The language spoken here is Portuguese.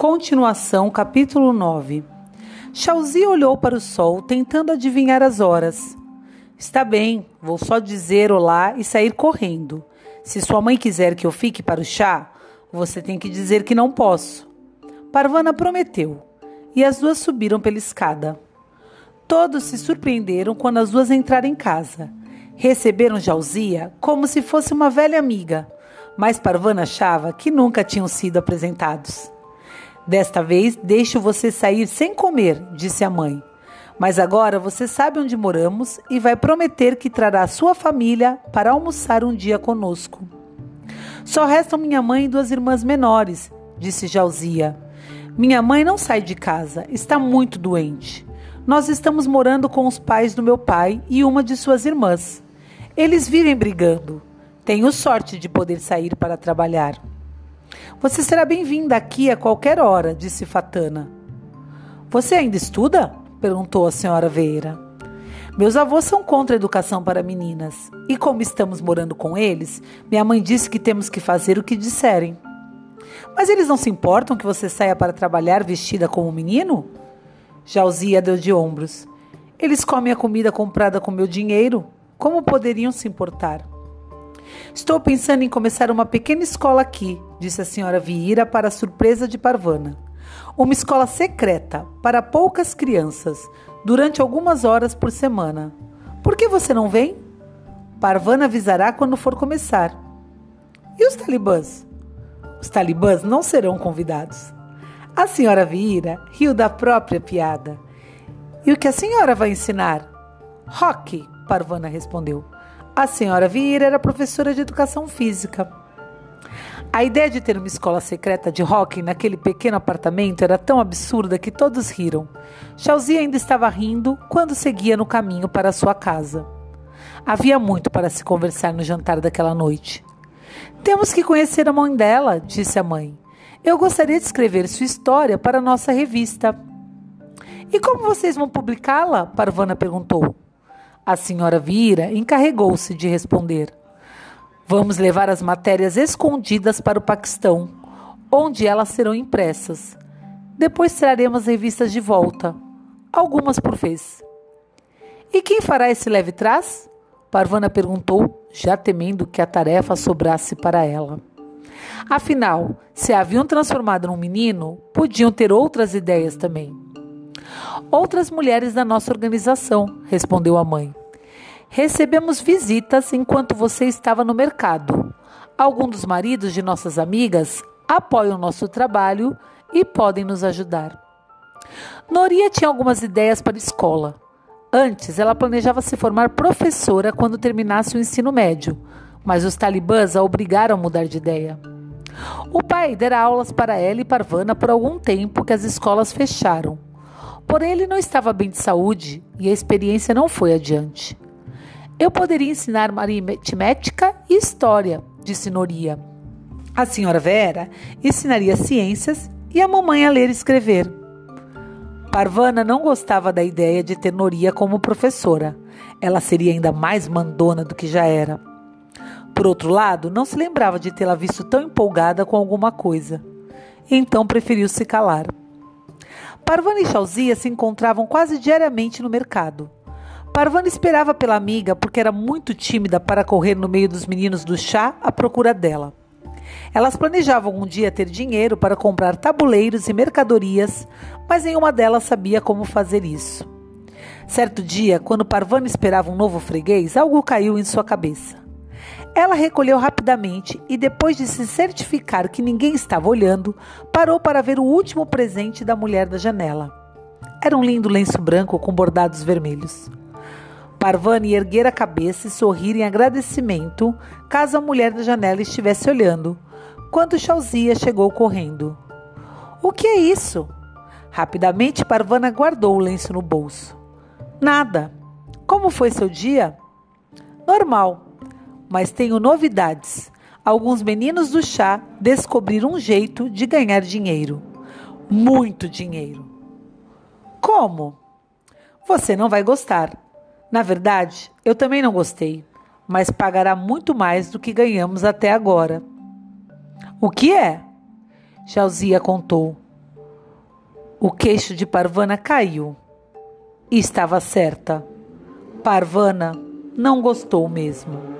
Continuação, capítulo 9. Chauzi olhou para o sol, tentando adivinhar as horas. Está bem, vou só dizer olá e sair correndo. Se sua mãe quiser que eu fique para o chá, você tem que dizer que não posso. Parvana prometeu, e as duas subiram pela escada. Todos se surpreenderam quando as duas entraram em casa. Receberam Jauzia como se fosse uma velha amiga, mas Parvana achava que nunca tinham sido apresentados. Desta vez, deixo você sair sem comer, disse a mãe. Mas agora você sabe onde moramos e vai prometer que trará sua família para almoçar um dia conosco. Só restam minha mãe e duas irmãs menores, disse Jauzia. Minha mãe não sai de casa, está muito doente. Nós estamos morando com os pais do meu pai e uma de suas irmãs. Eles vivem brigando. Tenho sorte de poder sair para trabalhar. Você será bem-vinda aqui a qualquer hora, disse Fatana. Você ainda estuda? perguntou a senhora Veira. Meus avós são contra a educação para meninas, e como estamos morando com eles, minha mãe disse que temos que fazer o que disserem. Mas eles não se importam que você saia para trabalhar vestida como menino? Jauzia deu de ombros. Eles comem a comida comprada com meu dinheiro. Como poderiam se importar? Estou pensando em começar uma pequena escola aqui, disse a senhora Vieira para a surpresa de Parvana. Uma escola secreta para poucas crianças, durante algumas horas por semana. Por que você não vem? Parvana avisará quando for começar. E os talibãs? Os talibãs não serão convidados. A senhora Vieira riu da própria piada. E o que a senhora vai ensinar? Rock, Parvana respondeu. A senhora Vieira era professora de educação física. A ideia de ter uma escola secreta de hockey naquele pequeno apartamento era tão absurda que todos riram. Chauzi ainda estava rindo quando seguia no caminho para sua casa. Havia muito para se conversar no jantar daquela noite. Temos que conhecer a mãe dela, disse a mãe. Eu gostaria de escrever sua história para a nossa revista. E como vocês vão publicá-la? Parvana perguntou. A senhora Vira encarregou-se de responder. Vamos levar as matérias escondidas para o Paquistão, onde elas serão impressas. Depois traremos revistas de volta, algumas por vez. E quem fará esse leve trás? Parvana perguntou, já temendo que a tarefa sobrasse para ela. Afinal, se a haviam transformado num menino, podiam ter outras ideias também. Outras mulheres da nossa organização, respondeu a mãe. Recebemos visitas enquanto você estava no mercado. Alguns dos maridos de nossas amigas apoiam nosso trabalho e podem nos ajudar. Noria tinha algumas ideias para a escola. Antes, ela planejava se formar professora quando terminasse o ensino médio, mas os talibãs a obrigaram a mudar de ideia. O pai dera aulas para ela e Parvana por algum tempo que as escolas fecharam. Porém, ele não estava bem de saúde e a experiência não foi adiante. Eu poderia ensinar aritmética e história, disse Noria. A senhora Vera ensinaria ciências e a mamãe a ler e escrever. Parvana não gostava da ideia de ter Noria como professora. Ela seria ainda mais mandona do que já era. Por outro lado, não se lembrava de tê-la visto tão empolgada com alguma coisa. Então preferiu se calar. Parvana e Chauzia se encontravam quase diariamente no mercado. Parvana esperava pela amiga porque era muito tímida para correr no meio dos meninos do chá à procura dela. Elas planejavam um dia ter dinheiro para comprar tabuleiros e mercadorias, mas nenhuma delas sabia como fazer isso. Certo dia, quando Parvana esperava um novo freguês, algo caiu em sua cabeça. Ela recolheu rapidamente e, depois de se certificar que ninguém estava olhando, parou para ver o último presente da mulher da janela. Era um lindo lenço branco com bordados vermelhos. Parvani erguer a cabeça e sorrir em agradecimento, caso a mulher da janela estivesse olhando, quando Chauzia chegou correndo. O que é isso? Rapidamente, Parvana guardou o lenço no bolso. Nada. Como foi seu dia? Normal, mas tenho novidades. Alguns meninos do chá descobriram um jeito de ganhar dinheiro. Muito dinheiro. Como? Você não vai gostar. Na verdade, eu também não gostei, mas pagará muito mais do que ganhamos até agora. O que é? Jauzia contou. O queixo de Parvana caiu. E estava certa. Parvana não gostou mesmo.